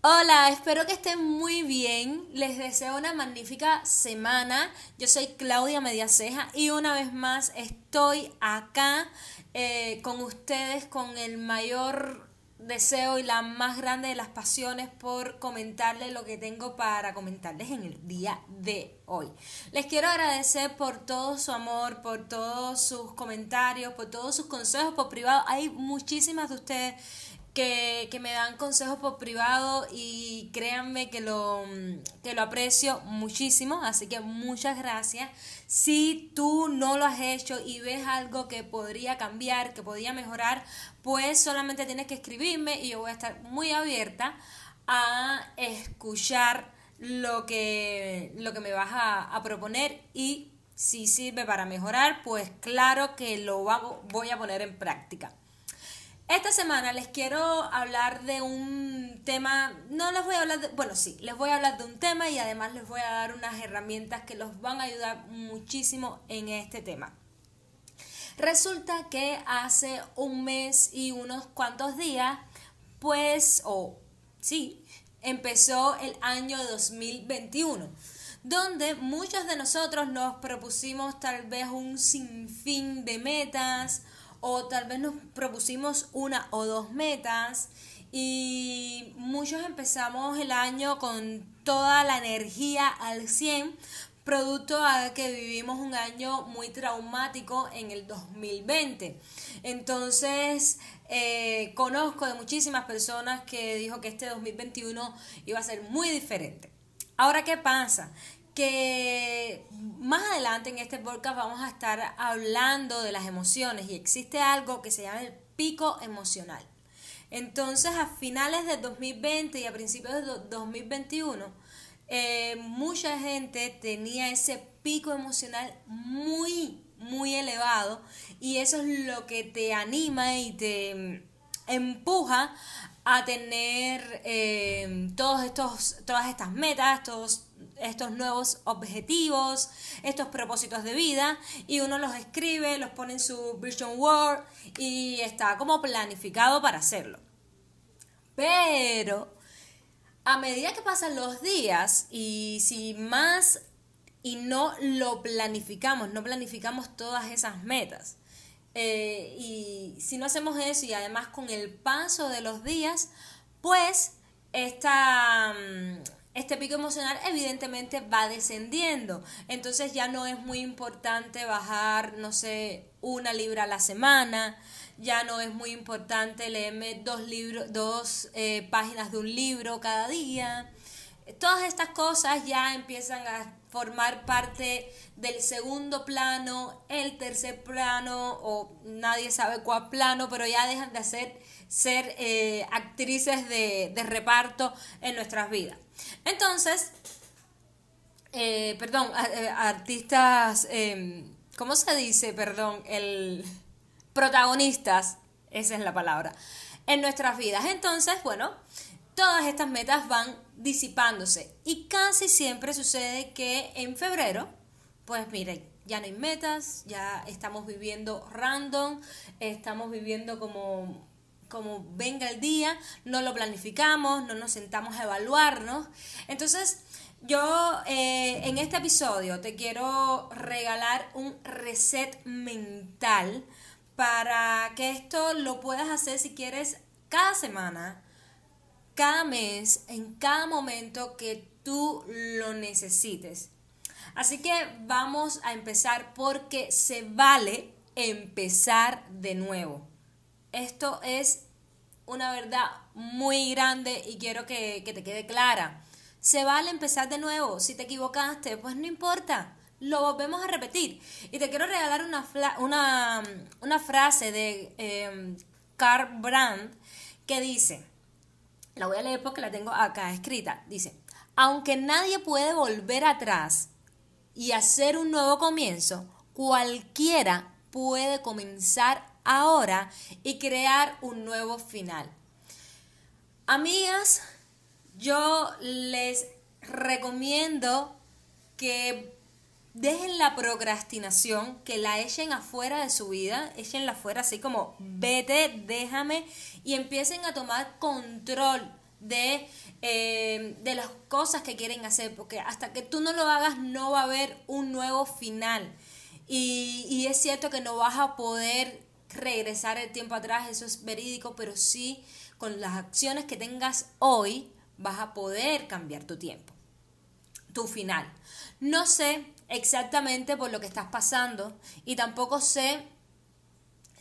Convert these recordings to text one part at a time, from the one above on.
Hola, espero que estén muy bien. Les deseo una magnífica semana. Yo soy Claudia Mediaceja y una vez más estoy acá eh, con ustedes con el mayor deseo y la más grande de las pasiones por comentarles lo que tengo para comentarles en el día de hoy. Les quiero agradecer por todo su amor, por todos sus comentarios, por todos sus consejos por privado. Hay muchísimas de ustedes que, me dan consejos por privado y créanme que lo, que lo aprecio muchísimo, así que muchas gracias. Si tú no lo has hecho y ves algo que podría cambiar, que podría mejorar, pues solamente tienes que escribirme y yo voy a estar muy abierta a escuchar lo que, lo que me vas a proponer y si sirve para mejorar, pues claro que lo voy a poner en práctica. Esta semana les quiero hablar de un tema, no les voy a hablar de, bueno sí, les voy a hablar de un tema y además les voy a dar unas herramientas que los van a ayudar muchísimo en este tema. Resulta que hace un mes y unos cuantos días, pues, o sí, empezó el año 2021 donde muchos de nosotros nos propusimos tal vez un sinfín de metas, o tal vez nos propusimos una o dos metas y muchos empezamos el año con toda la energía al 100, producto a que vivimos un año muy traumático en el 2020. Entonces, eh, conozco de muchísimas personas que dijo que este 2021 iba a ser muy diferente. Ahora, ¿qué pasa? Que más adelante en este podcast vamos a estar hablando de las emociones y existe algo que se llama el pico emocional. Entonces, a finales de 2020 y a principios de 2021, eh, mucha gente tenía ese pico emocional muy, muy elevado y eso es lo que te anima y te empuja a tener eh, todos estos, todas estas metas, todos estos nuevos objetivos, estos propósitos de vida y uno los escribe, los pone en su vision word y está como planificado para hacerlo. Pero a medida que pasan los días y si más y no lo planificamos, no planificamos todas esas metas. Eh, y si no hacemos eso y además con el paso de los días, pues esta, mm, este pico emocional evidentemente va descendiendo. Entonces ya no es muy importante bajar, no sé, una libra a la semana. Ya no es muy importante leerme dos, libros, dos eh, páginas de un libro cada día. Todas estas cosas ya empiezan a formar parte del segundo plano, el tercer plano o nadie sabe cuál plano, pero ya dejan de hacer, ser eh, actrices de, de reparto en nuestras vidas. Entonces, eh, perdón, eh, artistas, em, ¿cómo se dice? Perdón, el protagonistas, esa es la palabra, en nuestras vidas. Entonces, bueno, todas estas metas van disipándose y casi siempre sucede que en febrero, pues miren, ya no hay metas, ya estamos viviendo random, estamos viviendo como como venga el día, no lo planificamos, no nos sentamos a evaluarnos. Entonces, yo eh, en este episodio te quiero regalar un reset mental para que esto lo puedas hacer si quieres cada semana, cada mes, en cada momento que tú lo necesites. Así que vamos a empezar porque se vale empezar de nuevo. Esto es una verdad muy grande y quiero que, te quede clara. Se vale empezar de nuevo. Si te equivocaste, pues no importa. Lo volvemos a repetir. Y te quiero regalar una, una, frase de Carl Brandt que dice, la voy a leer porque la tengo acá escrita, dice, aunque nadie puede volver atrás y hacer un nuevo comienzo, cualquiera puede comenzar ahora y crear un nuevo final. Amigas, yo les recomiendo que dejen la procrastinación, que la echen afuera de su vida, echenla afuera así como vete, déjame y empiecen a tomar control de, eh, de las cosas que quieren hacer, porque hasta que tú no lo hagas no va a haber un nuevo final. Y, y es cierto que no vas a poder regresar el tiempo atrás, eso es verídico, pero sí con las acciones que tengas hoy vas a poder cambiar tu tiempo, tu final. No sé exactamente por lo que estás pasando y tampoco sé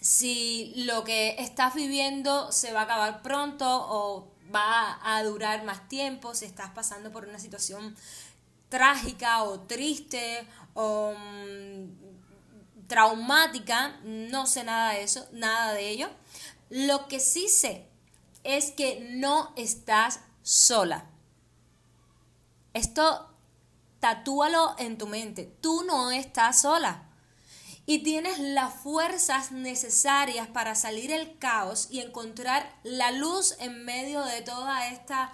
si lo que estás viviendo se va a acabar pronto o va a durar más tiempo, si estás pasando por una situación trágica o triste o mm, traumática, no sé nada de eso, nada de ello. Lo que sí sé es que no estás sola. Esto tatúalo en tu mente. Tú no estás sola. Y tienes las fuerzas necesarias para salir del caos y encontrar la luz en medio de toda esta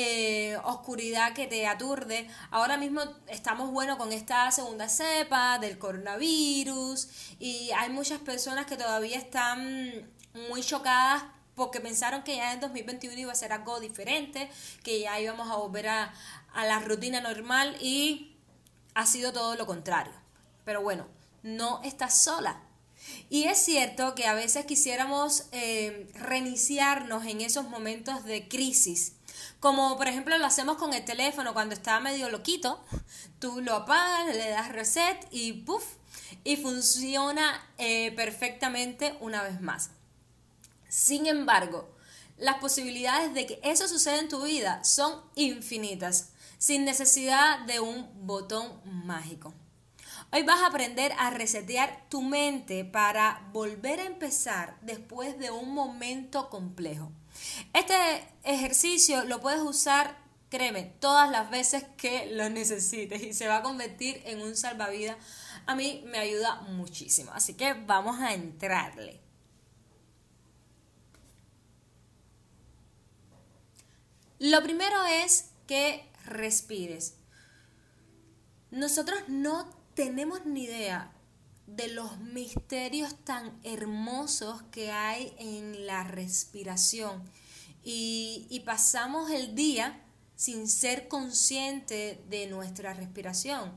eh, oscuridad que te aturde. Ahora mismo estamos, bueno, con esta segunda cepa del coronavirus y hay muchas personas que todavía están muy chocadas porque pensaron que ya en 2021 iba a ser algo diferente, que ya íbamos a volver a, la rutina normal y ha sido todo lo contrario. Pero bueno, no estás sola. Y es cierto que a veces quisiéramos eh, reiniciarnos en esos momentos de crisis. Como por ejemplo lo hacemos con el teléfono cuando está medio loquito. Tú lo apagas, le das reset y puff. Y funciona eh, perfectamente una vez más. Sin embargo, las posibilidades de que eso suceda en tu vida son infinitas, sin necesidad de un botón mágico. Hoy vas a aprender a resetear tu mente para volver a empezar después de un momento complejo. Este ejercicio lo puedes usar, créeme, todas las veces que lo necesites y se va a convertir en un salvavidas. A mí me ayuda muchísimo, así que vamos a entrarle. Lo primero es que respires. Nosotros no tenemos ni idea de los misterios tan hermosos que hay en la respiración y, pasamos el día sin ser consciente de nuestra respiración.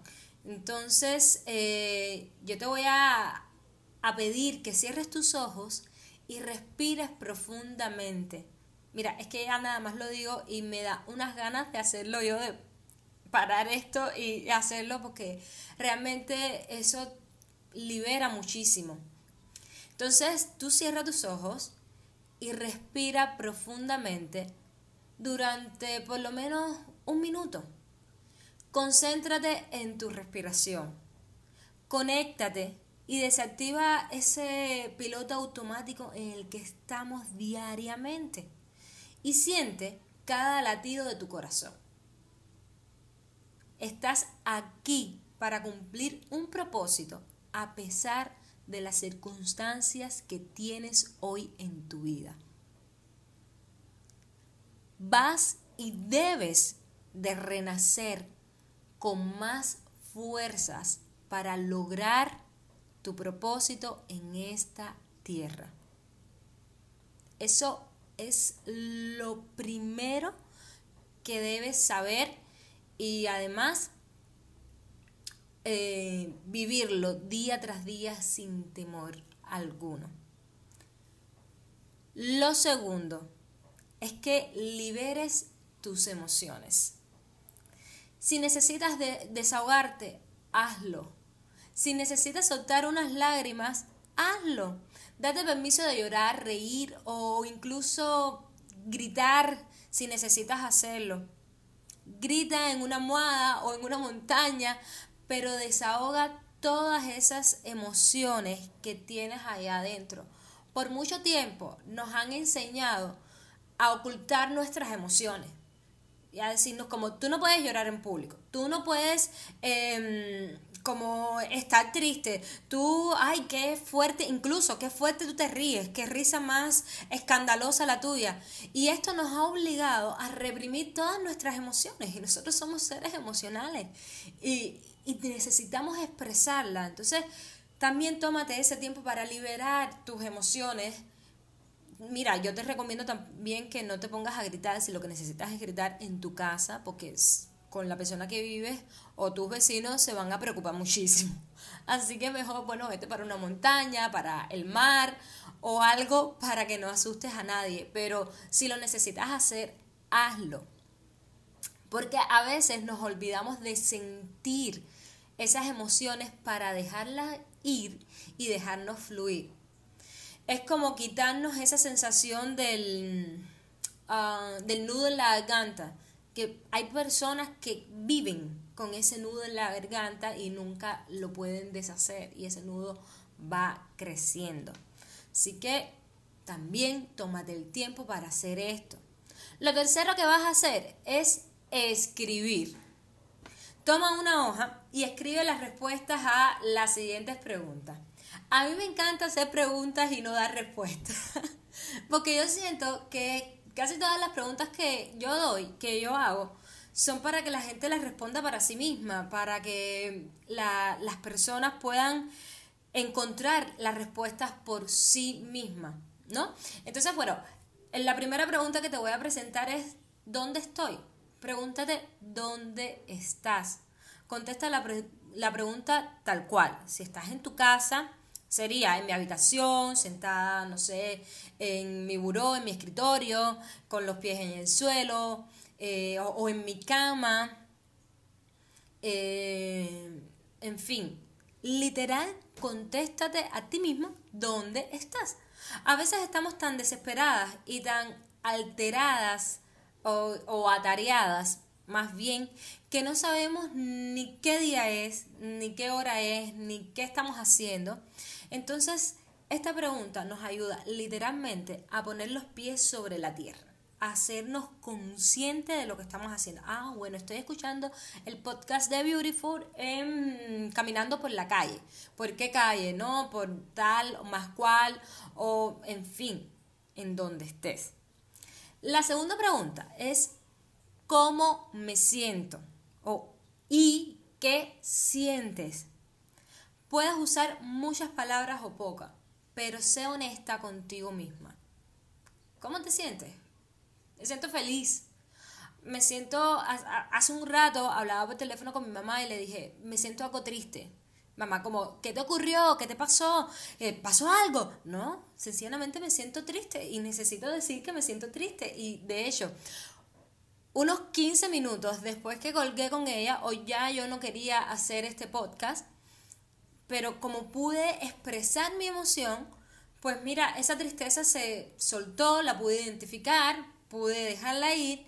Entonces, eh, yo te voy a, a pedir que cierres tus ojos y respires profundamente. Mira, es que ya nada más lo digo y me da unas ganas de hacerlo yo, de parar esto y hacerlo porque realmente eso libera muchísimo. Entonces tú cierra tus ojos y respira profundamente durante por lo menos un minuto. Concéntrate en tu respiración. Conéctate y desactiva ese piloto automático en el que estamos diariamente y siente cada latido de tu corazón. Estás aquí para cumplir un propósito a pesar de las circunstancias que tienes hoy en tu vida. Vas y debes de renacer con más fuerzas para lograr tu propósito en esta tierra. Eso es lo primero que debes saber y además eh, vivirlo día tras día sin temor alguno. Lo segundo es que liberes tus emociones. Si necesitas desahogarte, hazlo. Si necesitas soltar unas lágrimas, hazlo. Date permiso de llorar, reír o incluso gritar si necesitas hacerlo. Grita en una almohada o en una montaña, pero desahoga todas esas emociones que tienes allá adentro. Por mucho tiempo nos han enseñado a ocultar nuestras emociones y a decirnos como tú no puedes llorar en público, tú no puedes em, como estar triste, tú, ay, qué fuerte, incluso qué fuerte tú te ríes, qué risa más escandalosa la tuya. Y esto nos ha obligado a reprimir todas nuestras emociones y nosotros somos seres emocionales y, y necesitamos expresarla. Entonces, también tómate ese tiempo para liberar tus emociones mira, yo te recomiendo también que no te pongas a gritar si lo que necesitas es gritar en tu casa, porque con la persona que vives o tus vecinos se van a preocupar muchísimo. Así que mejor, bueno, vete para una montaña, para el mar o algo para que no asustes a nadie. Pero si lo necesitas hacer, hazlo. Porque a veces nos olvidamos de sentir esas emociones para dejarlas ir y dejarnos fluir. Es como quitarnos esa sensación del, ah, del nudo en la garganta, que hay personas que viven con ese nudo en la garganta y nunca lo pueden deshacer y ese nudo va creciendo. Así que también tómate el tiempo para hacer esto. Lo tercero que vas a hacer es escribir. Toma una hoja y escribe las respuestas a las siguientes preguntas. A mí me encanta hacer preguntas y no dar respuestas, porque yo siento que casi todas las preguntas que yo doy, que yo hago, son para que la gente las responda para sí misma, para que las personas puedan encontrar las respuestas por sí misma, ¿no? Entonces, bueno, la primera pregunta que te voy a presentar es, ¿dónde estoy? Pregúntate dónde estás. Contesta la, la pregunta tal cual. Si estás en tu casa, sería en mi habitación, sentada, no sé, en mi buró, en mi escritorio, con los pies en el suelo, eh, o, en mi cama. Eh, en fin, literal, contéstate a ti mismo dónde estás. A veces estamos tan desesperadas y tan alteradas o, atareadas, más bien, que no sabemos ni qué día es, ni qué hora es, ni qué estamos haciendo. Entonces, esta pregunta nos ayuda literalmente a poner los pies sobre la tierra a hacernos conscientes de lo que estamos haciendo. Ah, bueno, estoy escuchando el podcast de Beautiful en, caminando por la calle. ¿Por qué calle? No, por tal o más cual, o en fin, en donde estés. La segunda pregunta es ¿cómo me siento? O ¿y qué sientes? Puedes usar muchas palabras o pocas, pero sé honesta contigo misma. ¿Cómo te sientes? Me siento feliz. Me siento, hace un rato hablaba por teléfono con mi mamá y le dije, me siento algo triste. Mamá, como, ¿qué te ocurrió? ¿Qué te pasó? Eh, ¿Pasó algo? No, sencillamente me siento triste y necesito decir que me siento triste. Y de hecho, unos 15 minutos después que colgué con ella, hoy ya yo no quería hacer este podcast, pero como pude expresar mi emoción, pues mira, esa tristeza se soltó, la pude identificar, pude dejarla ir,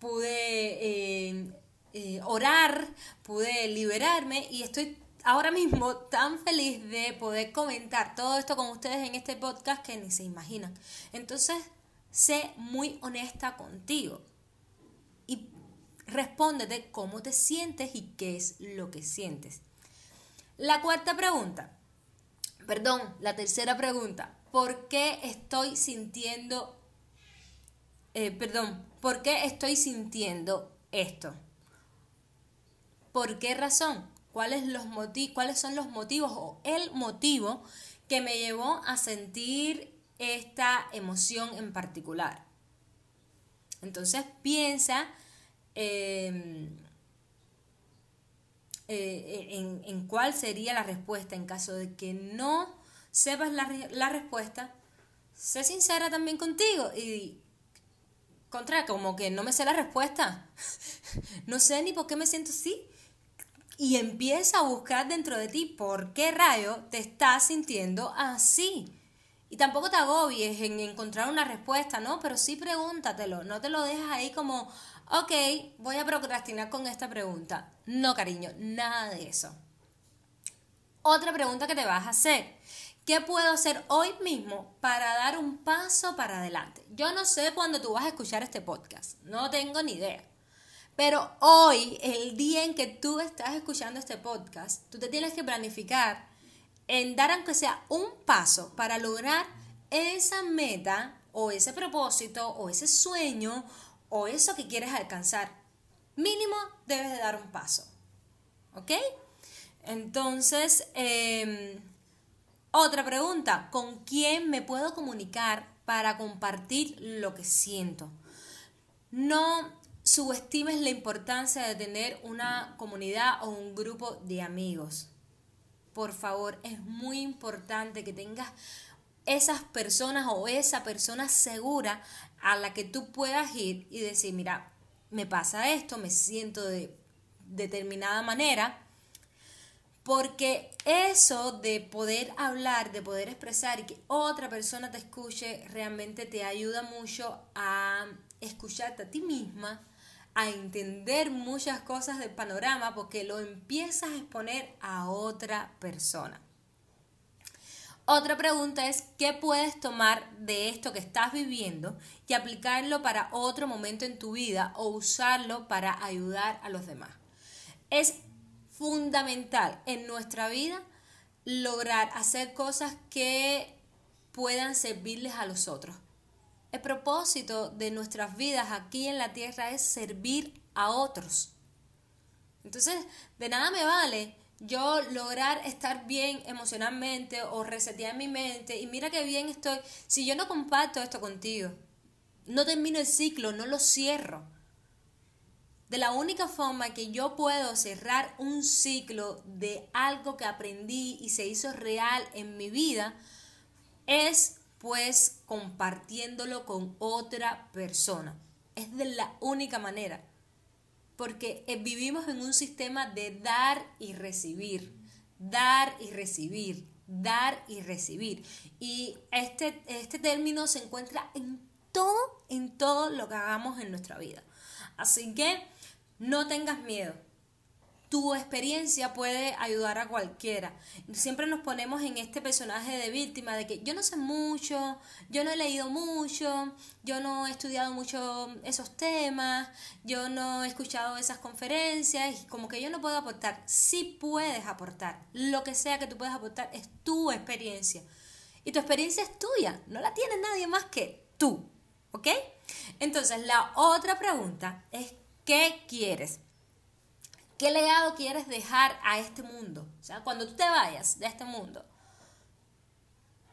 pude eh, eh, orar, pude liberarme y estoy ahora mismo tan feliz de poder comentar todo esto con ustedes en este podcast que ni se imaginan. Entonces, sé muy honesta contigo y respóndete cómo te sientes y qué es lo que sientes. La cuarta pregunta, perdón, la tercera pregunta, ¿por qué estoy sintiendo, eh, perdón, ¿por qué estoy sintiendo esto? ¿Por qué razón? cuáles, los cuáles son los motivos o el motivo que me llevó a sentir esta emoción en particular. Entonces piensa em, eh, en, cuál sería la respuesta en caso de que no sepas la, la respuesta. Sé sincera también contigo y contra, como que no me sé la respuesta. no sé ni por qué me siento así y empieza a buscar dentro de ti por qué rayo te estás sintiendo así. Y tampoco te agobies en encontrar una respuesta, ¿no? Pero sí pregúntatelo, no te lo dejes ahí como, ok, voy a procrastinar con esta pregunta. No, cariño, nada de eso. Otra pregunta que te vas a hacer. ¿Qué puedo hacer hoy mismo para dar un paso para adelante? Yo no sé cuándo tú vas a escuchar este podcast, no tengo ni idea. Pero hoy, el día en que tú estás escuchando este podcast, tú te tienes que planificar en dar aunque sea un paso para lograr esa meta o ese propósito o ese sueño o eso que quieres alcanzar. Mínimo debes de dar un paso. ¿Ok? Entonces, em, otra pregunta, ¿con quién me puedo comunicar para compartir lo que siento. No subestimes la importancia de tener una comunidad o un grupo de amigos. Por favor, es muy importante que tengas esas personas o esa persona segura a la que tú puedas ir y decir, mira, me pasa esto, me siento de determinada manera, porque eso de poder hablar, de poder expresar y que otra persona te escuche, realmente te ayuda mucho a escucharte a ti misma, a entender muchas cosas del panorama, porque lo empiezas a exponer a otra persona. Otra pregunta es, ¿qué puedes tomar de esto que estás viviendo y aplicarlo para otro momento en tu vida o usarlo para ayudar a los demás? Es fundamental en nuestra vida lograr hacer cosas que puedan servirles a los otros. El propósito de nuestras vidas aquí en la tierra es servir a otros. Entonces, de nada me vale yo lograr estar bien emocionalmente o resetear mi mente y mira qué bien estoy si yo no comparto esto contigo. No termino el ciclo, no lo cierro. De la única forma que yo puedo cerrar un ciclo de algo que aprendí y se hizo real en mi vida es pues compartiéndolo con otra persona. Es de la única manera porque eh, vivimos en un sistema de dar y recibir, dar y recibir, dar y recibir. Y este, este término se encuentra en todo, en todo lo que hagamos en nuestra vida. Así que no tengas miedo tu experiencia puede ayudar a cualquiera. Siempre nos ponemos en este personaje de víctima de que yo no sé mucho, yo no he leído mucho, yo no he estudiado mucho esos temas, yo no he escuchado esas conferencias y como que yo no puedo aportar. Sí puedes aportar. Lo que sea que tú puedas aportar es tu experiencia. Y tu experiencia es tuya, no la tiene nadie más que tú. ¿Ok? Entonces, la otra pregunta es, ¿qué quieres? ¿Qué legado quieres dejar a este mundo? O sea, cuando tú te vayas de este mundo,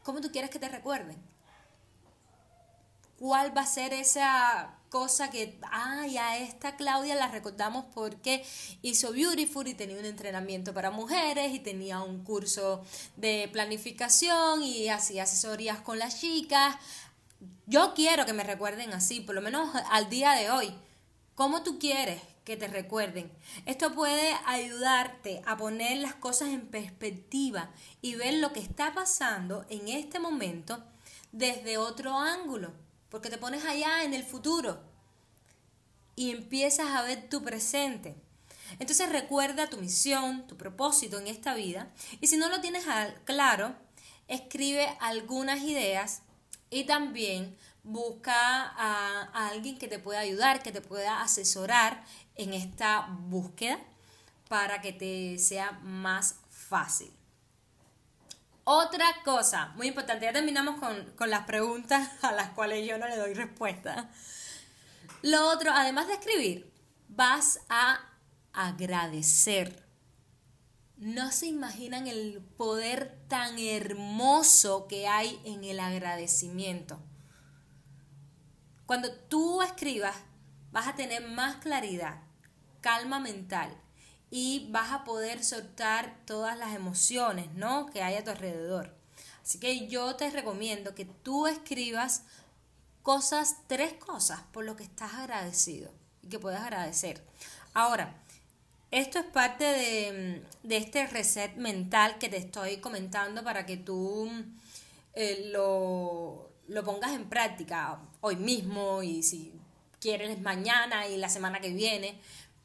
¿cómo tú quieres que te recuerden? ¿Cuál va a ser esa cosa que, ay, a esta Claudia la recordamos porque hizo Beautiful y tenía un entrenamiento para mujeres y tenía un curso de planificación y hacía asesorías con las chicas? Yo quiero que me recuerden así, por lo menos al día de hoy. ¿Cómo tú quieres que te recuerden. Esto puede ayudarte a poner las cosas en perspectiva y ver lo que está pasando en este momento desde otro ángulo, porque te pones allá en el futuro y empiezas a ver tu presente. Entonces recuerda tu misión, tu propósito en esta vida y si no lo tienes claro, escribe algunas ideas y también busca a, a, alguien que te pueda ayudar, que te pueda asesorar en esta búsqueda para que te sea más fácil. Otra cosa muy importante, ya terminamos con, con las preguntas a las cuales yo no le doy respuesta. Lo otro, además de escribir, vas a agradecer. No se imaginan el poder tan hermoso que hay en el agradecimiento. Cuando tú escribas, vas a tener más claridad calma mental y vas a poder soltar todas las emociones, ¿no? Que hay a tu alrededor. Así que yo te recomiendo que tú escribas cosas, tres cosas por lo que estás agradecido y que puedas agradecer. Ahora, esto es parte de, este reset mental que te estoy comentando para que tú eh, lo, lo pongas en práctica hoy mismo y si quieres mañana y la semana que viene.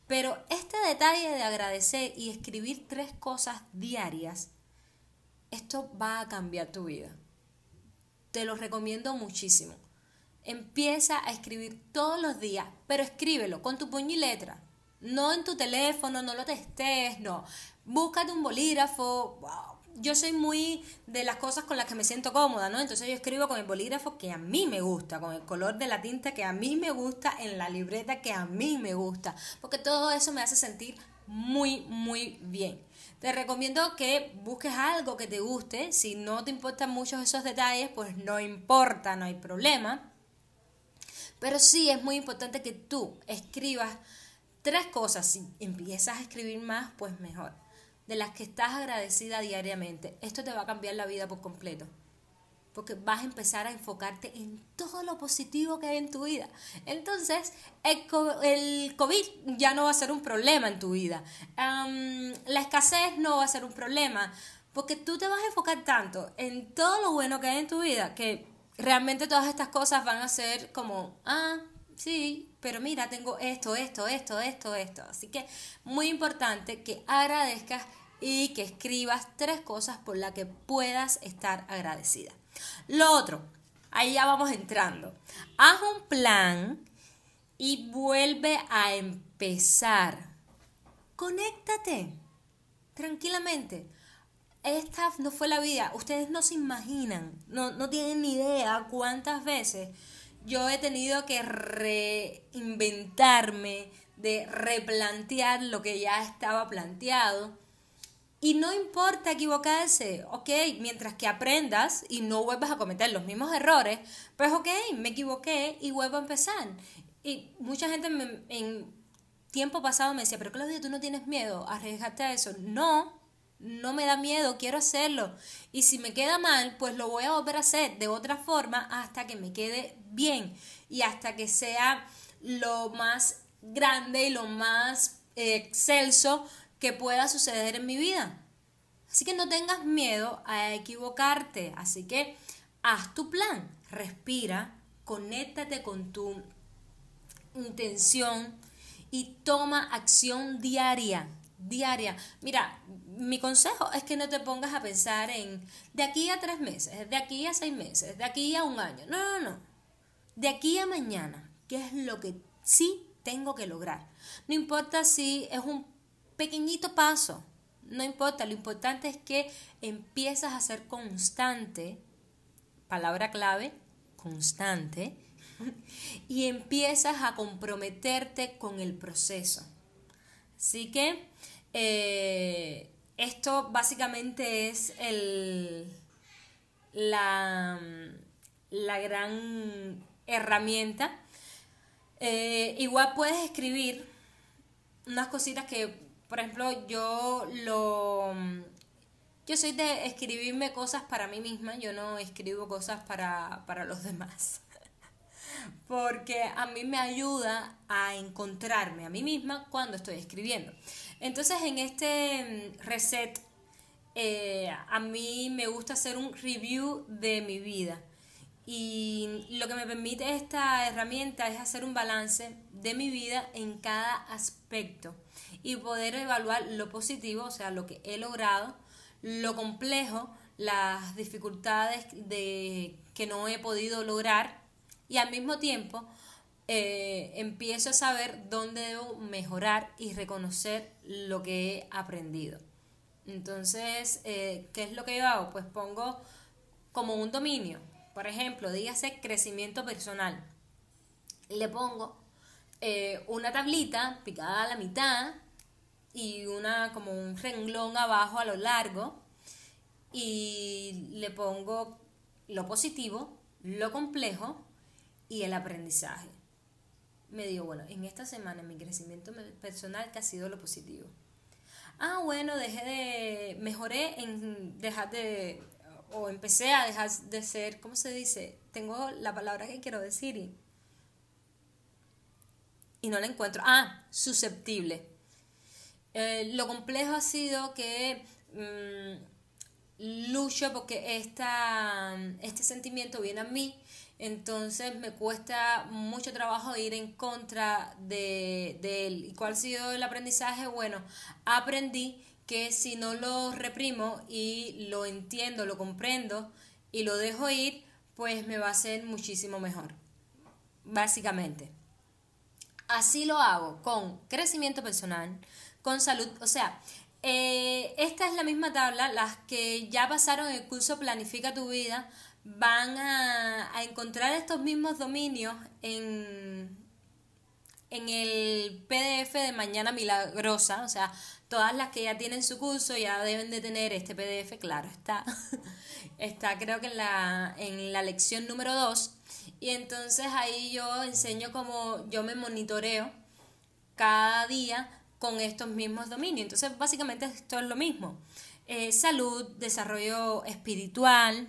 Pero este detalle de agradecer y escribir tres cosas diarias, esto va a cambiar tu vida. Te lo recomiendo muchísimo. Empieza a escribir todos los días, pero escríbelo con tu puño y letra. No en tu teléfono, no lo testes, no. Búscate un bolígrafo, yo soy muy de las cosas con las que me siento cómoda, ¿no? Entonces yo escribo con el bolígrafo que a mí me gusta, con el color de la tinta que a mí me gusta, en la libreta que a mí me gusta, porque todo eso me hace sentir muy, muy bien. Te recomiendo que busques algo que te guste. Si no te importan muchos esos detalles, pues no importa, no hay problema. Pero sí es muy importante que tú escribas tres cosas. Si empiezas a escribir más, pues mejor. De las que estás agradecida diariamente. Esto te va a cambiar la vida por completo porque vas a empezar a enfocarte en todo lo positivo que hay en tu vida. Entonces, el, COVID ya no va a ser un problema en tu vida. la escasez no va a ser un problema, porque tú te vas a enfocar tanto en todo lo bueno que hay en tu vida que realmente todas estas cosas van a ser como, ah, sí, pero mira, tengo esto, esto, esto, esto, esto. Así que muy importante que agradezcas y que escribas tres cosas por las que puedas estar agradecida. Lo otro, ahí ya vamos entrando. Haz un plan y vuelve a empezar. Conéctate tranquilamente. Esta no fue la vida. Ustedes no se imaginan, no, no tienen ni idea cuántas veces yo he tenido que reinventarme, de replantear lo que ya estaba planteado y no importa equivocarse, ok, mientras que aprendas y no vuelvas a cometer los mismos errores, pues ok, me equivoqué y vuelvo a empezar. Y mucha gente en tiempo pasado me decía, pero Claudia, tú no tienes miedo a arriesgarte a eso. No, no me da miedo, quiero hacerlo. Y si me queda mal, pues lo voy a volver a hacer de otra forma hasta que me quede bien y hasta que sea lo más grande y lo más excelso que pueda suceder en mi vida. Así que no tengas miedo a equivocarte. Así que haz tu plan, respira, conéctate con tu intención y toma acción diaria. Diaria. Mira, mi consejo es que no te pongas a pensar en de aquí a tres meses, de aquí a seis meses, de aquí a un año. No, no, no. De aquí a mañana, ¿qué es lo que sí tengo que lograr? No importa si es un pequeñito paso, no importa, lo importante es que empiezas a ser constante, palabra clave, constante, y empiezas a comprometerte con el proceso. Así que eh, esto básicamente es el, la, la gran herramienta. Eh, igual puedes escribir unas cositas que por ejemplo, yo lo... Yo soy de escribirme cosas para mí misma, yo no escribo cosas para, para los demás. Porque a mí me ayuda a encontrarme a mí misma cuando estoy escribiendo. Entonces, en este mm, reset, eh, a mí me gusta hacer un review de mi vida. Y lo que me permite esta herramienta es hacer un balance de mi vida en cada aspecto y poder evaluar lo positivo, o sea, lo que he logrado, lo complejo, las dificultades de, que no he podido lograr y al mismo tiempo eh, empiezo a saber dónde debo mejorar y reconocer lo que he aprendido. Entonces, eh, ¿qué es lo que yo hago? Pues pongo como un dominio, por ejemplo, dígase crecimiento personal. Le pongo eh, una tablita picada a la mitad y una como un renglón abajo a lo largo y le pongo lo positivo, lo complejo y el aprendizaje. Me digo, bueno, en esta semana mi crecimiento personal que ha sido lo positivo. Ah, bueno, dejé de, mejoré en dejar de, o empecé a dejar de ser, ¿cómo se dice? Tengo la palabra que quiero decir y, y no la encuentro. Ah, susceptible eh, lo complejo ha sido que mm, lucho porque esta, este sentimiento viene a mí, entonces me cuesta mucho trabajo ir en contra de, de él. ¿Y cuál ha sido el aprendizaje? Bueno, aprendí que si no lo reprimo y lo entiendo, lo comprendo y lo dejo ir, pues me va a ser muchísimo mejor. Básicamente. Así lo hago con crecimiento personal, con salud. O sea, eh, esta es la misma tabla, las que ya pasaron el curso Planifica tu vida van a, encontrar estos mismos dominios en, en el PDF de Mañana Milagrosa, o sea, todas las que ya tienen su curso ya deben de tener este PDF, claro, está, está creo que en la, en la lección número 2. Y entonces ahí yo enseño cómo yo me monitoreo cada día con estos mismos dominios. Entonces, básicamente esto es lo mismo. Eh, salud, desarrollo espiritual,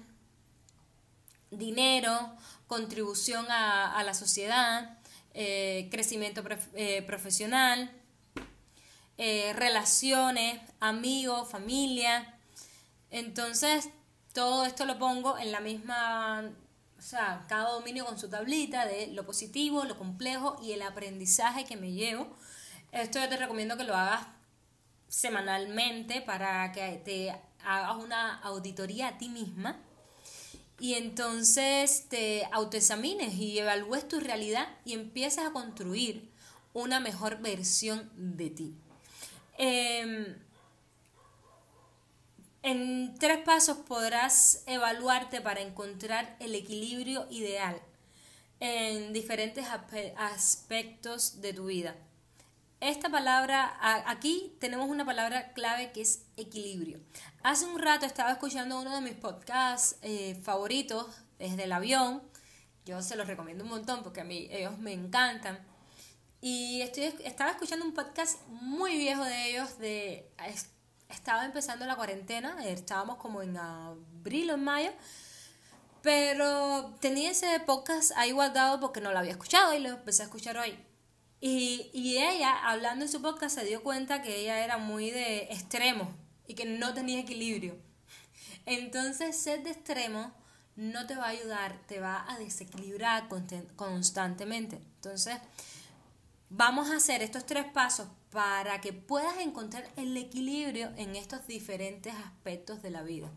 dinero, contribución a, la sociedad, eh, crecimiento eh, profesional, relaciones, amigos, familia. Entonces, todo esto lo pongo en la misma, o sea, cada dominio con su tablita de lo positivo, lo complejo y el aprendizaje que me llevo. Esto yo te recomiendo que lo hagas semanalmente para que te hagas una auditoría a ti misma y entonces te autoexamines y evalúes tu realidad y empieces a construir una mejor versión de ti. Em, en tres pasos podrás evaluarte para encontrar el equilibrio ideal en diferentes aspectos de tu vida. Esta palabra, aquí tenemos una palabra clave que es equilibrio. Hace un rato estaba escuchando uno de mis podcasts eh, favoritos desde el avión. Yo se los recomiendo un montón porque a mí ellos me encantan. Y estoy, estaba escuchando un podcast muy viejo de ellos. De, estaba empezando la cuarentena, estábamos como en abril o en mayo. Pero tenía ese podcast ahí guardado porque no lo había escuchado y lo empecé a escuchar hoy. Y, y ella, hablando en su podcast, se dio cuenta que ella era muy de extremo y que no tenía equilibrio. Entonces, ser de extremo no te va a ayudar, te va a desequilibrar constantemente. Entonces, vamos a hacer estos tres pasos para que puedas encontrar el equilibrio en estos diferentes aspectos de la vida.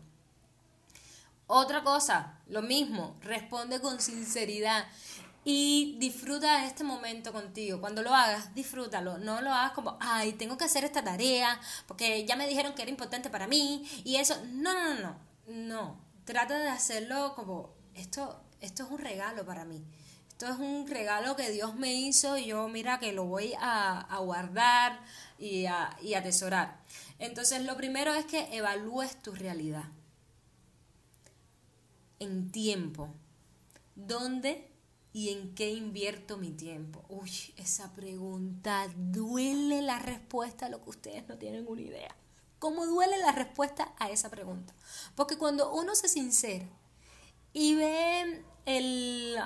Otra cosa, lo mismo, responde con sinceridad y disfruta este momento contigo. Cuando lo hagas, disfrútalo. No lo hagas como, ay, tengo que hacer esta tarea porque ya me dijeron que era importante para mí y eso. No, no, no, no. No. Trata de hacerlo como, esto, esto es un regalo para mí. Esto es un regalo que Dios me hizo y yo, mira, que lo voy a, a guardar y a, y atesorar. Entonces, lo primero es que evalúes tu realidad en tiempo. ¿Dónde ¿Y en qué invierto mi tiempo? Uy, esa pregunta duele la respuesta a lo que ustedes no tienen una idea. ¿Cómo duele la respuesta a esa pregunta? Porque cuando uno se sincera y ve el,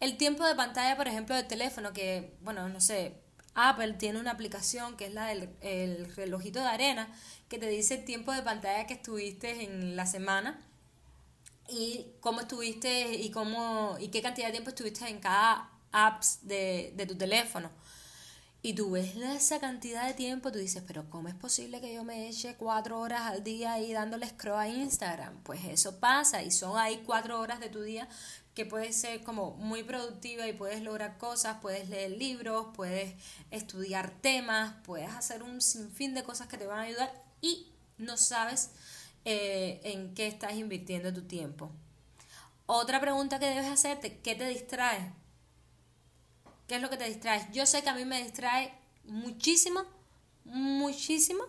el tiempo de pantalla, por ejemplo, del teléfono, que, bueno, no sé, Apple tiene una aplicación que es la del el relojito de arena, que te dice el tiempo de pantalla que estuviste en la semana y cómo estuviste y cómo y qué cantidad de tiempo estuviste en cada apps de, de tu teléfono. Y tú ves esa cantidad de tiempo, tú dices, pero ¿cómo es posible que yo me eche cuatro horas al día ahí dándole scroll a Instagram? Pues eso pasa y son ahí cuatro horas de tu día que puedes ser como muy productiva y puedes lograr cosas, puedes leer libros, puedes estudiar temas, puedes hacer un sinfín de cosas que te van a ayudar y no sabes eh, en qué estás invirtiendo tu tiempo. Otra pregunta que debes hacerte, ¿qué te distrae? ¿Qué es lo que te distrae? Yo sé que a mí me distrae muchísimo, muchísimo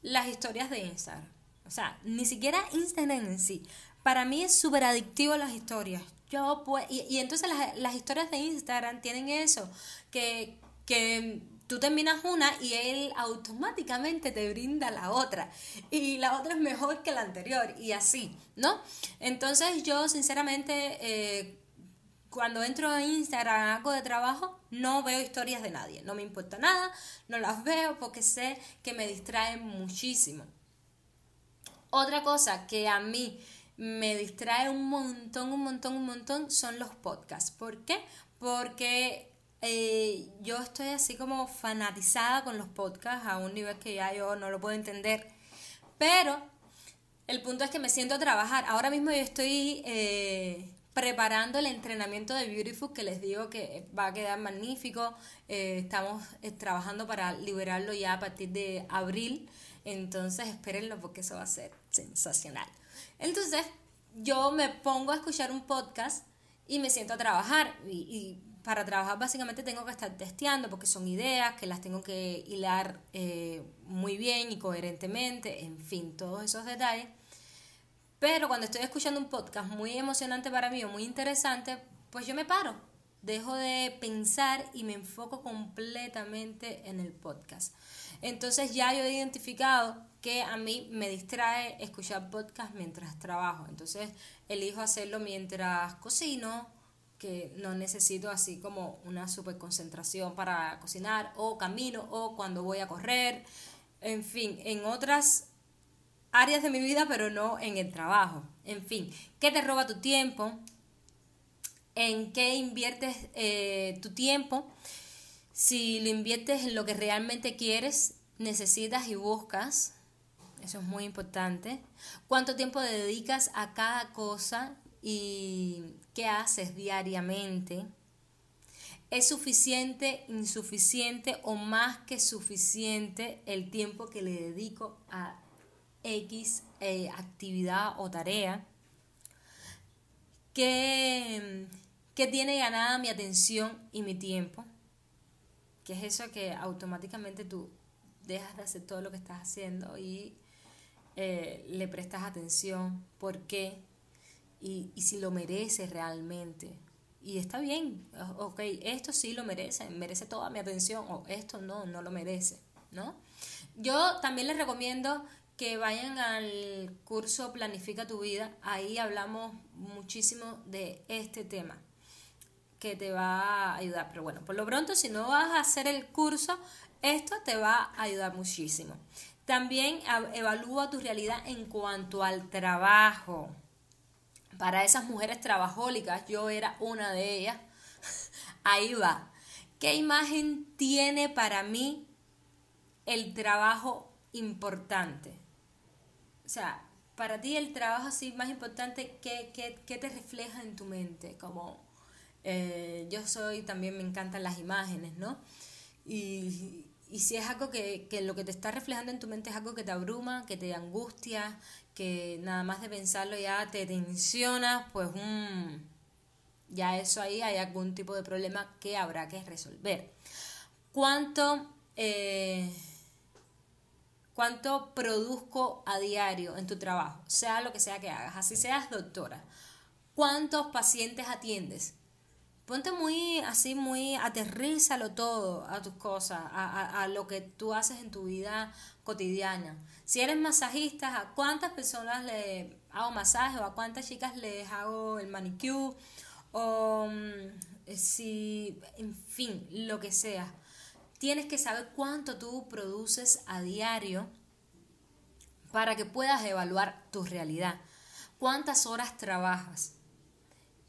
las historias de Instagram. O sea, ni siquiera Instagram en sí. Para mí es súper adictivo las historias. Yo pues, y, entonces las, las, historias de Instagram tienen eso, que, que tú terminas una y él automáticamente te brinda la otra. Y la otra es mejor que la anterior y así, ¿no? Entonces yo sinceramente... Eh, cuando entro a Instagram algo de trabajo, no veo historias de nadie. No me importa nada, no las veo porque sé que me distraen muchísimo. Otra cosa que a mí me distrae un montón, un montón, un montón son los podcasts. ¿Por qué? Porque eh, yo estoy así como fanatizada con los podcasts a un nivel que ya yo no lo puedo entender. Pero el punto es que me siento a trabajar. Ahora mismo yo estoy eh, preparando el entrenamiento de Beautiful que les digo que va a quedar magnífico. Eh, estamos trabajando para liberarlo ya a partir de abril. Entonces espérenlo porque eso va a ser sensacional. Entonces yo me pongo a escuchar un podcast y me siento a trabajar y para trabajar básicamente tengo que estar testeando porque son ideas que las tengo que hilar eh, muy bien y coherentemente, en fin, todos esos detalles. Pero cuando estoy escuchando un podcast muy emocionante para mí o muy interesante, pues yo me paro, dejo de pensar y me enfoco completamente en el podcast. Entonces ya yo he identificado que a mí me distrae escuchar podcast mientras trabajo. Entonces elijo hacerlo mientras cocino, que no necesito así como una super concentración para cocinar, o camino, o cuando voy a correr, en fin, en otras áreas de mi vida, pero no en el trabajo. En fin, ¿qué te roba tu tiempo? ¿En qué inviertes eh, tu tiempo? Si lo inviertes en lo que realmente quieres, necesitas y buscas, eso es muy importante. ¿Cuánto tiempo dedicas a cada cosa y qué haces diariamente? ¿Es suficiente, insuficiente o más que suficiente el tiempo que le dedico a X eh, actividad o tarea que, que tiene ganada mi atención y mi tiempo, que es eso que automáticamente tú dejas de hacer todo lo que estás haciendo y eh, le prestas atención, por qué y, y si lo mereces realmente. Y está bien, ok, esto sí lo merece, merece toda mi atención o esto no, no lo merece, ¿no? Yo también les recomiendo que vayan al curso Planifica tu vida. Ahí hablamos muchísimo de este tema que te va a ayudar. Pero bueno, por lo pronto, si no vas a hacer el curso, esto te va a ayudar muchísimo. También evalúa tu realidad en cuanto al trabajo. Para esas mujeres trabajólicas, yo era una de ellas. Ahí va. ¿Qué imagen tiene para mí el trabajo importante? o sea, para ti el trabajo así más importante, ¿qué, qué, te refleja en tu mente? Como eh, yo soy, también me encantan las imágenes, ¿no? Y, si es algo que, que, lo que te está reflejando en tu mente es algo que te abruma, que te angustia, que nada más de pensarlo ya te tensiona, pues um, ya eso ahí hay algún tipo de problema que habrá que resolver. ¿Cuánto... Eh, cuánto produzco a diario en tu trabajo, sea lo que sea que hagas, así seas doctora, cuántos pacientes atiendes. Ponte muy así, muy aterrízalo todo a tus cosas, a, a, lo que tú haces en tu vida cotidiana. Si eres masajista, ¿a cuántas personas le hago masaje o a cuántas chicas les hago el manicure? O mm, si, en fin, lo que sea tienes que saber cuánto tú produces a diario para que puedas evaluar tu realidad. ¿Cuántas horas trabajas?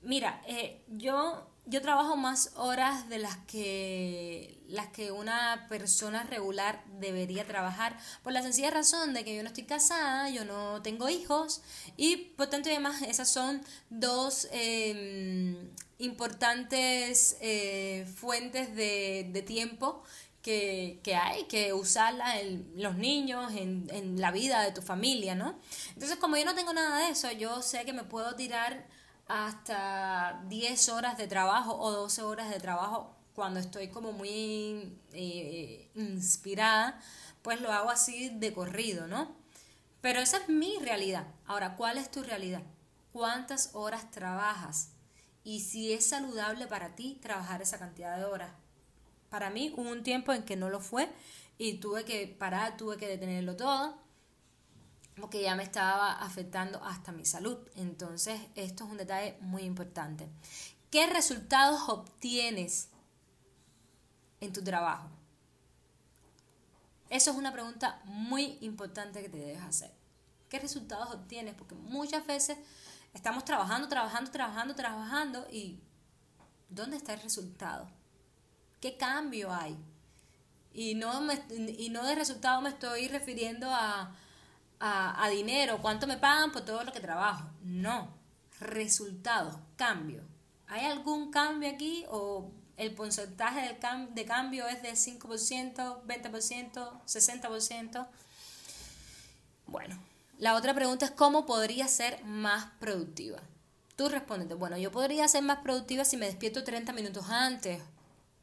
Mira, eh, yo, yo trabajo más horas de las que, las que una persona regular debería trabajar, por la sencilla razón de que yo no estoy casada, yo no tengo hijos y por tanto además esas son dos em, importantes eh, fuentes de, tiempo que, que, hay que usarla en los niños, en, en, la vida de tu familia, ¿no? Entonces, como yo no tengo nada de eso, yo sé que me puedo tirar hasta 10 horas de trabajo o 12 horas de trabajo cuando estoy como muy eh, inspirada, pues lo hago así de corrido, ¿no? Pero esa es mi realidad. Ahora, ¿cuál es tu realidad? ¿Cuántas horas trabajas? Y si es saludable para ti trabajar esa cantidad de horas. Para mí hubo un tiempo en que no lo fue y tuve que parar, tuve que detenerlo todo porque ya me estaba afectando hasta mi salud. Entonces, esto es un detalle muy importante. ¿Qué resultados obtienes en tu trabajo? Eso es una pregunta muy importante que te debes hacer. ¿Qué resultados obtienes? Porque muchas veces estamos trabajando, trabajando, trabajando, trabajando y ¿dónde está el resultado? ¿Qué cambio hay? Y no, y no de resultado me estoy refiriendo a, a, dinero, cuánto me pagan por todo lo que trabajo. No, resultados, cambio. ¿Hay algún cambio aquí o el porcentaje de, de cambio es de 5%, 20%, 60%? Bueno, la otra pregunta es cómo podría ser más productiva. Tú respóndete, bueno, yo podría ser más productiva si me despierto 30 minutos antes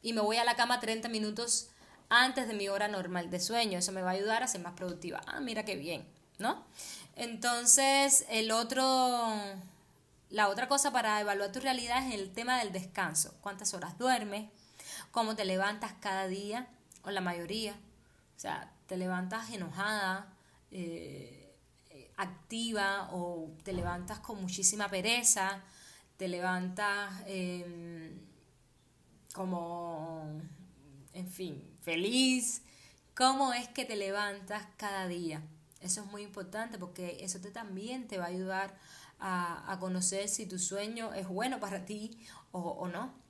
y me voy a la cama 30 minutos antes de mi hora normal de sueño. Eso me va a ayudar a ser más productiva. Ah, mira qué bien, ¿no? Entonces, el otro, la otra cosa para evaluar tu realidad es el tema del descanso. ¿Cuántas horas duermes? ¿Cómo te levantas cada día? O la mayoría. O sea, te levantas enojada, eh, activa o te levantas con muchísima pereza, te levantas em, como, en fin, feliz. ¿Cómo es que te levantas cada día? Eso es muy importante porque eso te, también te va a ayudar a, conocer si tu sueño es bueno para ti o, o no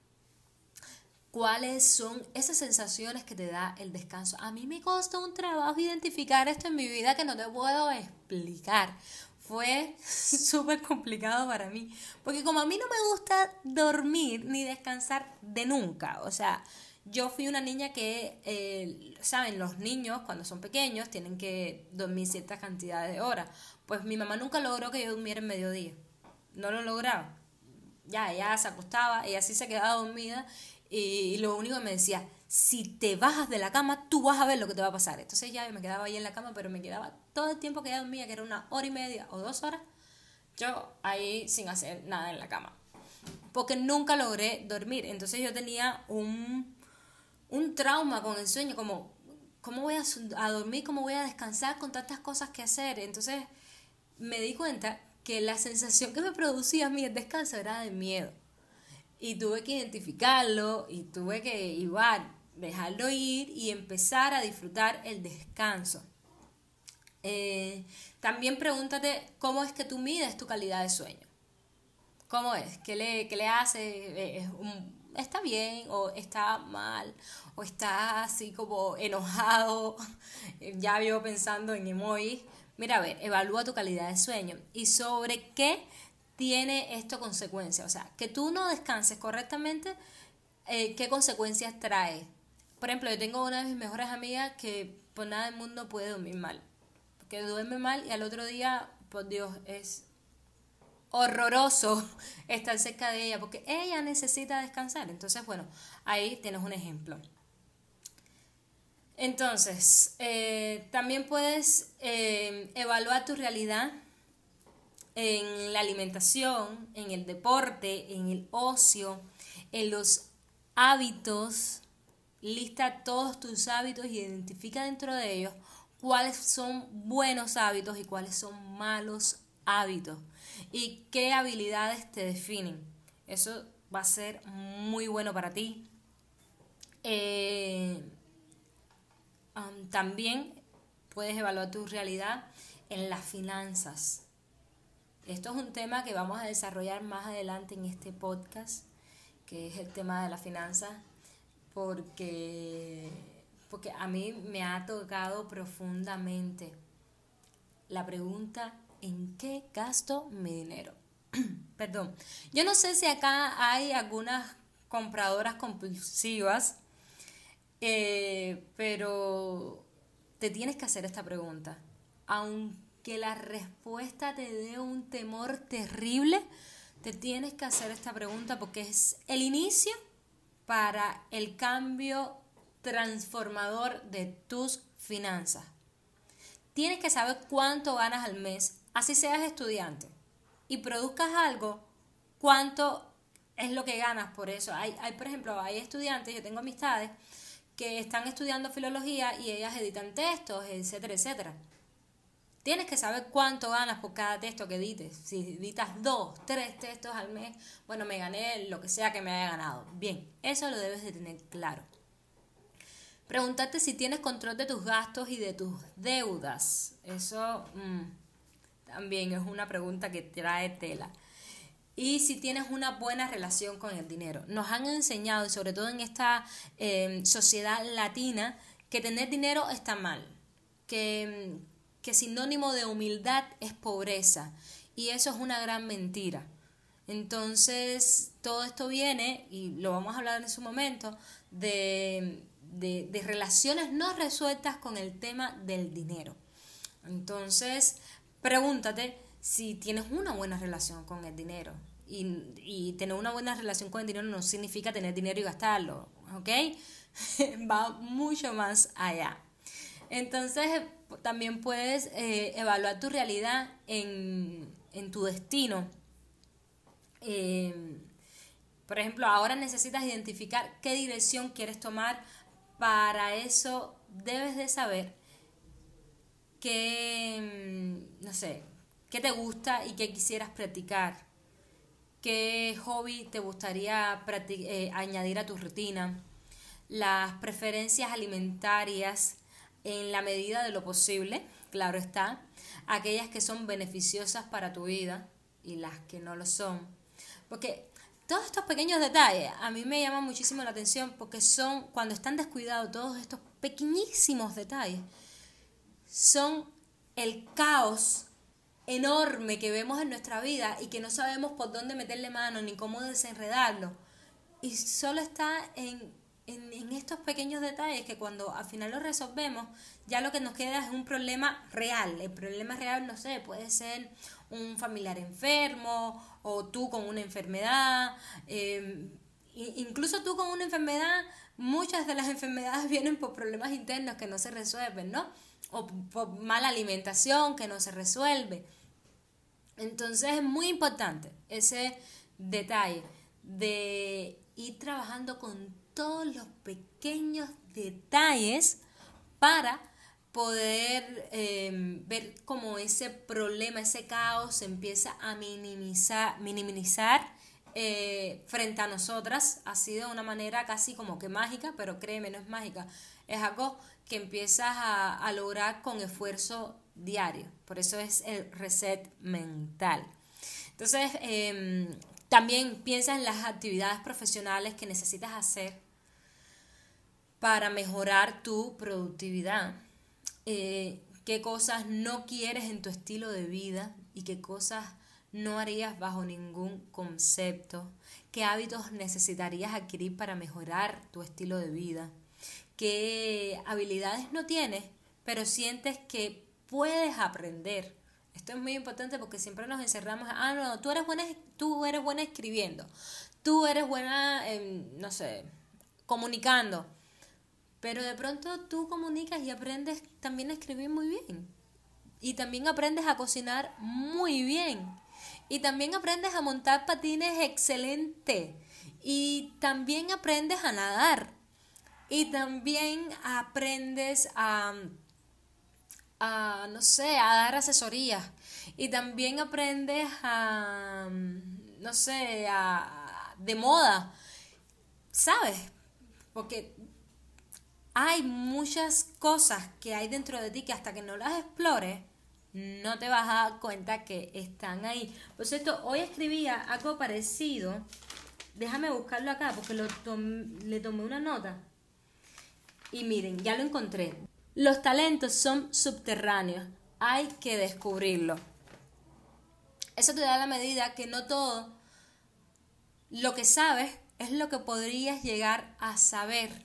cuáles son esas sensaciones que te da el descanso. A mí me costó un trabajo identificar esto en mi vida que no te puedo explicar. Fue súper complicado para mí, porque como a mí no me gusta dormir ni descansar de nunca, o sea, yo fui una niña que, eh, saben, los niños cuando son pequeños tienen que dormir cierta cantidad de horas. Pues mi mamá nunca logró que yo durmiera en mediodía. No lo lograba. Ya, ella se acostaba, ella sí se quedaba dormida y lo único que me decía, si te bajas de la cama, tú vas a ver lo que te va a pasar. Entonces ya me quedaba ahí en la cama, pero me quedaba todo el tiempo que ella dormía, que era una hora y media o dos horas, yo ahí sin hacer nada en la cama. Porque nunca logré dormir. Entonces yo tenía un, un trauma con el sueño, como, ¿cómo voy a, dormir? ¿Cómo voy a descansar con tantas cosas que hacer? Entonces me di cuenta que la sensación que me producía a mí descanso era de miedo y tuve que identificarlo y tuve que igual dejarlo ir y empezar a disfrutar el descanso. Eh, también pregúntate cómo es que tú mides tu calidad de sueño. ¿Cómo es? ¿Qué le, qué le hace? Eh, ¿Está bien o está mal? ¿O está así como enojado? ya vivo pensando en emoji. Mira, a ver, evalúa tu calidad de sueño y sobre qué tiene esto consecuencias. O sea, que tú no descanses correctamente, eh, ¿qué consecuencias trae? Por ejemplo, yo tengo una de mis mejores amigas que por nada del mundo puede dormir mal. Porque duerme mal y al otro día, por Dios, es horroroso estar cerca de ella porque ella necesita descansar. Entonces, bueno, ahí tienes un ejemplo. Entonces, eh, también puedes eh, evaluar tu realidad en la alimentación, en el deporte, en el ocio, en los hábitos. Lista todos tus hábitos y identifica dentro de ellos cuáles son buenos hábitos y cuáles son malos hábitos y qué habilidades te definen. Eso va a ser muy bueno para ti. Eh, también puedes evaluar tu realidad en las finanzas. Esto es un tema que vamos a desarrollar más adelante en este podcast, que es el tema de la finanza, porque, porque a mí me ha tocado profundamente la pregunta, ¿en qué gasto mi dinero? Perdón, yo no sé si acá hay algunas compradoras compulsivas, eh, pero te tienes que hacer esta pregunta. Aunque que la respuesta te dé un temor terrible, te tienes que hacer esta pregunta porque es el inicio para el cambio transformador de tus finanzas. Tienes que saber cuánto ganas al mes, así seas estudiante, y produzcas algo, cuánto es lo que ganas por eso. Hay, hay, por ejemplo, hay estudiantes, yo tengo amistades que están estudiando filología y ellas editan textos, etcétera, etcétera. Tienes que saber cuánto ganas por cada texto que edites. Si editas dos, tres textos al mes, bueno, me gané lo que sea que me haya ganado. Bien, eso lo debes de tener claro. Preguntarte si tienes control de tus gastos y de tus deudas. Eso mm, también es una pregunta que trae tela. Y si tienes una buena relación con el dinero. Nos han enseñado, y sobre todo en esta eh, sociedad latina, que tener dinero está mal. Que que sinónimo de humildad es pobreza. Y eso es una gran mentira. Entonces, todo esto viene, y lo vamos a hablar en su momento, de, de, relaciones no resueltas con el tema del dinero. Entonces, pregúntate si tienes una buena relación con el dinero. Y, tener una buena relación con el dinero no significa tener dinero y gastarlo, ¿ok? Va mucho más allá. Entonces, también puedes eh, evaluar tu realidad en, tu destino. Eh, por ejemplo, ahora necesitas identificar qué dirección quieres tomar. Para eso debes de saber qué, mm, no sé, qué te gusta y qué quisieras practicar. ¿Qué hobby te gustaría eh, añadir a tu rutina? Las preferencias alimentarias en la medida de lo posible, claro está. Aquellas que son beneficiosas para tu vida y las que no lo son. Porque todos estos pequeños detalles a mí me llaman muchísimo la atención porque son, cuando están descuidados todos estos pequeñísimos detalles, son el caos enorme que vemos en nuestra vida y que no sabemos por dónde meterle mano ni cómo desenredarlo. Y solo está en, en, estos pequeños detalles que cuando al final lo resolvemos, ya lo que nos queda es un problema real. El problema real, no sé, puede ser un familiar enfermo o tú con una enfermedad. Em, incluso tú con una enfermedad, muchas de las enfermedades vienen por problemas internos que no se resuelven, ¿no? O por mala alimentación que no se resuelve. Entonces es muy importante ese detalle de ir trabajando con todos los pequeños detalles para poder em, ver cómo ese problema, ese caos se empieza a minimizar, minimizar eh, frente a nosotras, así de una manera casi como que mágica, pero créeme, no es mágica, es algo que empiezas a lograr con esfuerzo diario. Por eso es el reset mental. Entonces, em, también piensa en las actividades profesionales que necesitas hacer para mejorar tu productividad. Eh, qué cosas no quieres en tu estilo de vida y qué cosas no harías bajo ningún concepto. ¿Qué hábitos necesitarías adquirir para mejorar tu estilo de vida? ¿Qué habilidades no tienes, pero sientes que puedes aprender. Esto es muy importante porque siempre nos encerramos, ah, no, tú eres buena, tú eres buena escribiendo, tú eres buena, no sé, comunicando. Pero de pronto tú comunicas y aprendes también a escribir muy bien. Y también aprendes a cocinar muy bien. Y también aprendes a montar patines excelente. Y también aprendes a nadar. Y también aprendes a a, no sé, a dar asesorías. Y también aprendes a, no sé, a, de moda, ¿sabes? Porque hay muchas cosas que hay dentro de ti que hasta que no las explores, no te vas a dar cuenta que están ahí. Por cierto, hoy escribía algo parecido. Déjame buscarlo acá porque lo le tomé una nota. Y miren, ya lo encontré. Los talentos son subterráneos, hay que descubrirlo. Eso te da la medida que no todo lo que sabes es lo que podrías llegar a saber.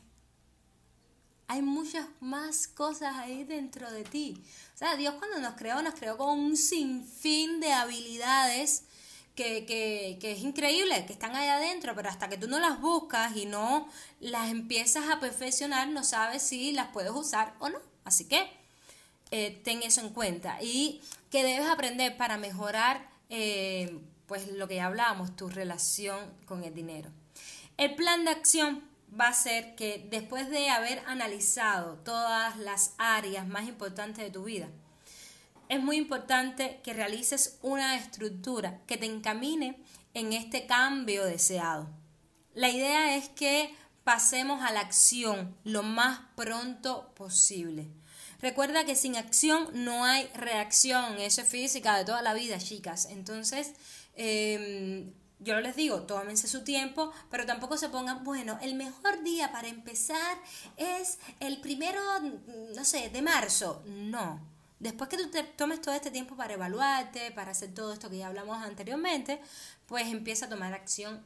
Hay muchas más cosas ahí dentro de ti. O sea, Dios cuando nos creó, nos creó con un sinfín de habilidades que, que, que, es increíble, que están allá adentro, pero hasta que tú no las buscas y no las empiezas a perfeccionar, no sabes si las puedes usar o no. Así que eh, ten eso en cuenta. Y que debes aprender para mejorar, eh, pues lo que ya hablábamos, tu relación con el dinero. El plan de acción va a ser que después de haber analizado todas las áreas más importantes de tu vida, es muy importante que realices una estructura que te encamine en este cambio deseado. La idea es que pasemos a la acción lo más pronto posible. Recuerda que sin acción no hay reacción, eso es física de toda la vida, chicas. Entonces, em, yo les digo, tómense su tiempo, pero tampoco se pongan, bueno, el mejor día para empezar es el primero, no sé, de marzo. No, Después que tú te tomes todo este tiempo para evaluarte, para hacer todo esto que ya hablamos anteriormente, pues empieza a tomar acción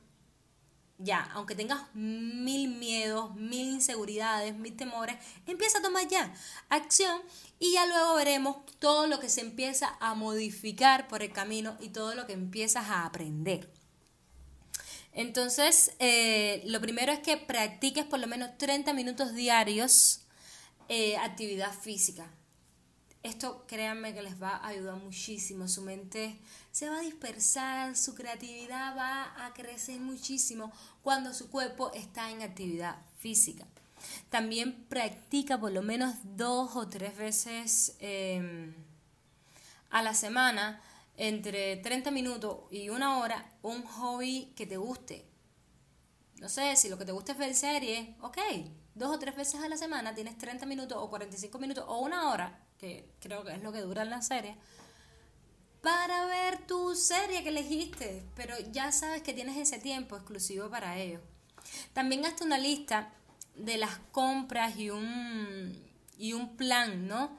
ya, aunque tengas mil miedos, mil inseguridades, mil temores, empieza a tomar ya acción y ya luego veremos todo lo que se empieza a modificar por el camino y todo lo que empiezas a aprender. Entonces, eh, lo primero es que practiques por lo menos 30 minutos diarios eh, actividad física. Esto créanme que les va a ayudar muchísimo. Su mente se va a dispersar, su creatividad va a crecer muchísimo cuando su cuerpo está en actividad física. También practica por lo menos dos o tres veces em, a la semana, entre 30 minutos y una hora, un hobby que te guste. No sé, si lo que te gusta es ver series, ok, dos o tres veces a la semana tienes 30 minutos o 45 minutos o una hora, que creo que es lo que dura la serie, para ver tu serie que elegiste, pero ya sabes que tienes ese tiempo exclusivo para ello. También hazte una lista de las compras y un, y un plan, ¿no?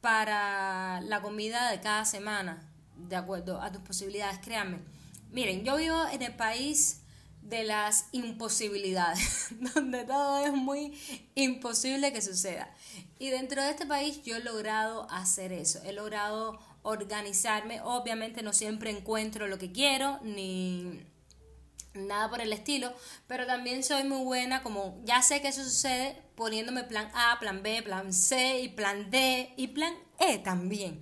Para la comida de cada semana, de acuerdo a tus posibilidades, créanme. Miren, yo vivo en el país de las imposibilidades, donde todo es muy imposible que suceda. Y dentro de este país yo he logrado hacer eso, he logrado organizarme, obviamente no siempre encuentro lo que quiero, ni nada por el estilo, pero también soy muy buena, como ya sé que eso sucede, poniéndome plan A, plan B, plan C y plan D y plan E también.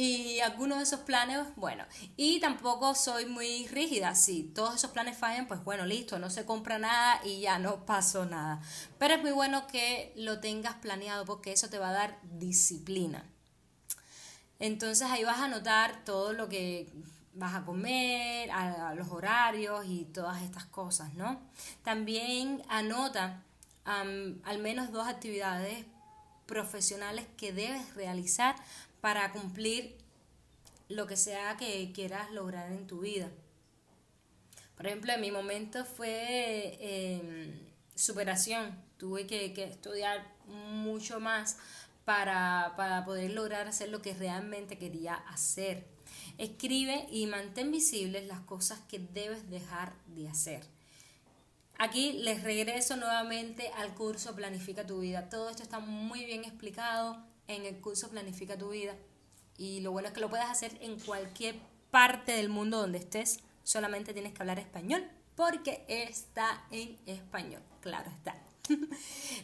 Y algunos de esos planes, bueno, y tampoco soy muy rígida, si todos esos planes fallan, pues bueno, listo, no se compra nada y ya no pasó nada. Pero es muy bueno que lo tengas planeado porque eso te va a dar disciplina. Entonces ahí vas a notar todo lo que vas a comer, los horarios y todas estas cosas, ¿no? También anota al menos dos actividades profesionales que debes realizar para cumplir lo que sea que quieras lograr en tu vida. Por ejemplo, en mi momento fue em, superación. Tuve que, que, estudiar mucho más para, para poder lograr hacer lo que realmente quería hacer. Escribe y mantén visibles las cosas que debes dejar de hacer. Aquí les regreso nuevamente al curso Planifica tu vida. Todo esto está muy bien explicado en el curso Planifica tu vida. Y lo bueno es que lo puedes hacer en cualquier parte del mundo donde estés. Solamente tienes que hablar español porque está en español. Claro está.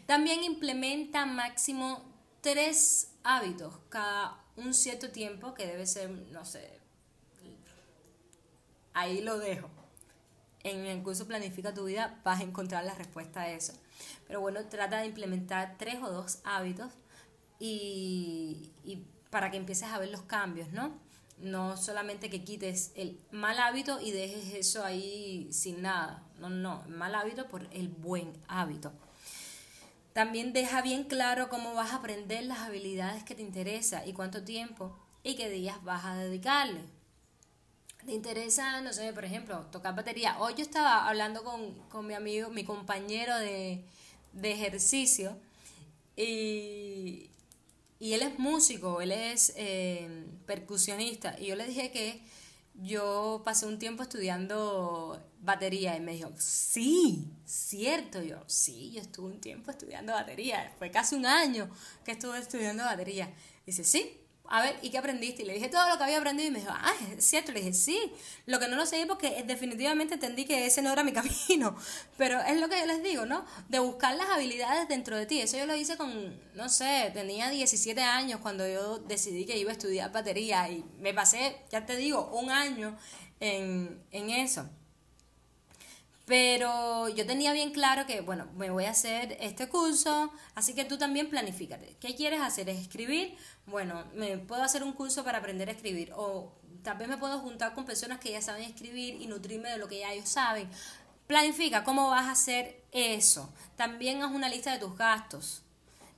También implementa máximo tres hábitos cada un cierto tiempo que debe ser, no sé, ahí lo dejo. En el curso Planifica tu vida vas a encontrar la respuesta a eso. Pero bueno, trata de implementar tres o dos hábitos y, para que empieces a ver los cambios, ¿no? No solamente que quites el mal hábito y dejes eso ahí sin nada. No, no, mal hábito por el buen hábito. También deja bien claro cómo vas a aprender las habilidades que te interesan y cuánto tiempo y qué días vas a dedicarle. ¿Te interesa, no sé, por ejemplo, tocar batería? Hoy yo estaba hablando con, mi amigo, mi compañero de, ejercicio, y, él es músico, él es eh, percusionista, y yo le dije que yo pasé un tiempo estudiando batería y me dijo, sí, cierto, yo, sí, yo estuve un tiempo estudiando batería, fue casi un año que estuve estudiando batería. Dice, sí, a ver, ¿y qué aprendiste? Y le dije todo lo que había aprendido y me dijo, ah, es cierto. Le dije, sí, lo que no lo sé porque definitivamente entendí que ese no era mi camino. Pero es lo que yo les digo, ¿no? De buscar las habilidades dentro de ti. Eso yo lo hice con, no sé, tenía 17 años cuando yo decidí que iba a estudiar batería y me pasé, ya te digo, un año en, en eso. Pero yo tenía bien claro que, bueno, me voy a hacer este curso, así que tú también planifícate. ¿Qué quieres hacer? ¿Es escribir? Bueno, me puedo hacer un curso para aprender a escribir. O tal vez me puedo juntar con personas que ya saben escribir y nutrirme de lo que ya ellos saben. Planifica cómo vas a hacer eso. También haz una lista de tus gastos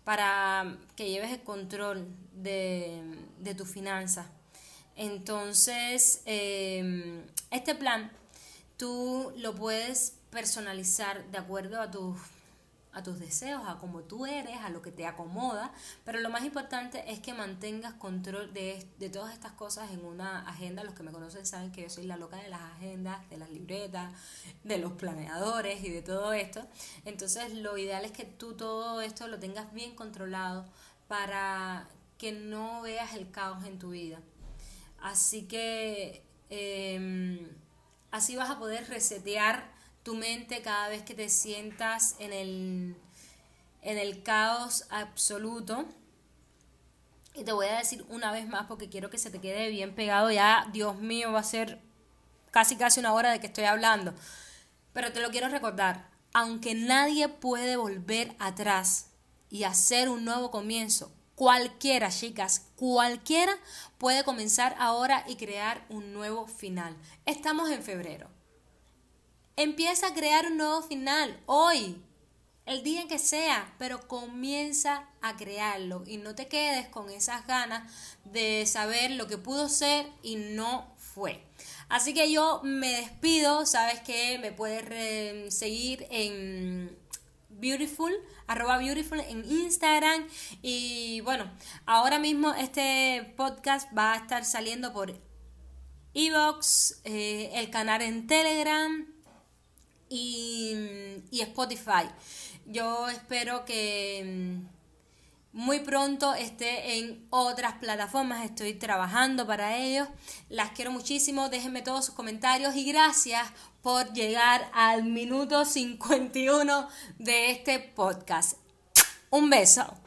para que lleves el control de, de tus finanzas. Entonces, eh, este plan tú lo puedes personalizar de acuerdo a tus a tus deseos, a cómo tú eres, a lo que te acomoda, pero lo más importante es que mantengas control de, de, todas estas cosas en una agenda. Los que me conocen saben que yo soy la loca de las agendas, de las libretas, de los planeadores y de todo esto. Entonces lo ideal es que tú todo esto lo tengas bien controlado para que no veas el caos en tu vida. Así que... Em, Así vas a poder resetear tu mente cada vez que te sientas en el, en el caos absoluto. Y te voy a decir una vez más porque quiero que se te quede bien pegado. Ya, Dios mío, va a ser casi casi una hora de que estoy hablando. Pero te lo quiero recordar. Aunque nadie puede volver atrás y hacer un nuevo comienzo, cualquiera, chicas, cualquiera puede comenzar ahora y crear un nuevo final. Estamos en febrero. Empieza a crear un nuevo final hoy, el día en que sea, pero comienza a crearlo y no te quedes con esas ganas de saber lo que pudo ser y no fue. Así que yo me despido, sabes que me puedes seguir en beautiful, arroba beautiful en Instagram y bueno, ahora mismo este podcast va a estar saliendo por Evox, eh, el canal en Telegram y, y Spotify. Yo espero que mm, muy pronto esté en otras plataformas, estoy trabajando para ello. Las quiero muchísimo, déjenme todos sus comentarios y gracias por llegar al minuto 51 de este podcast. Un beso.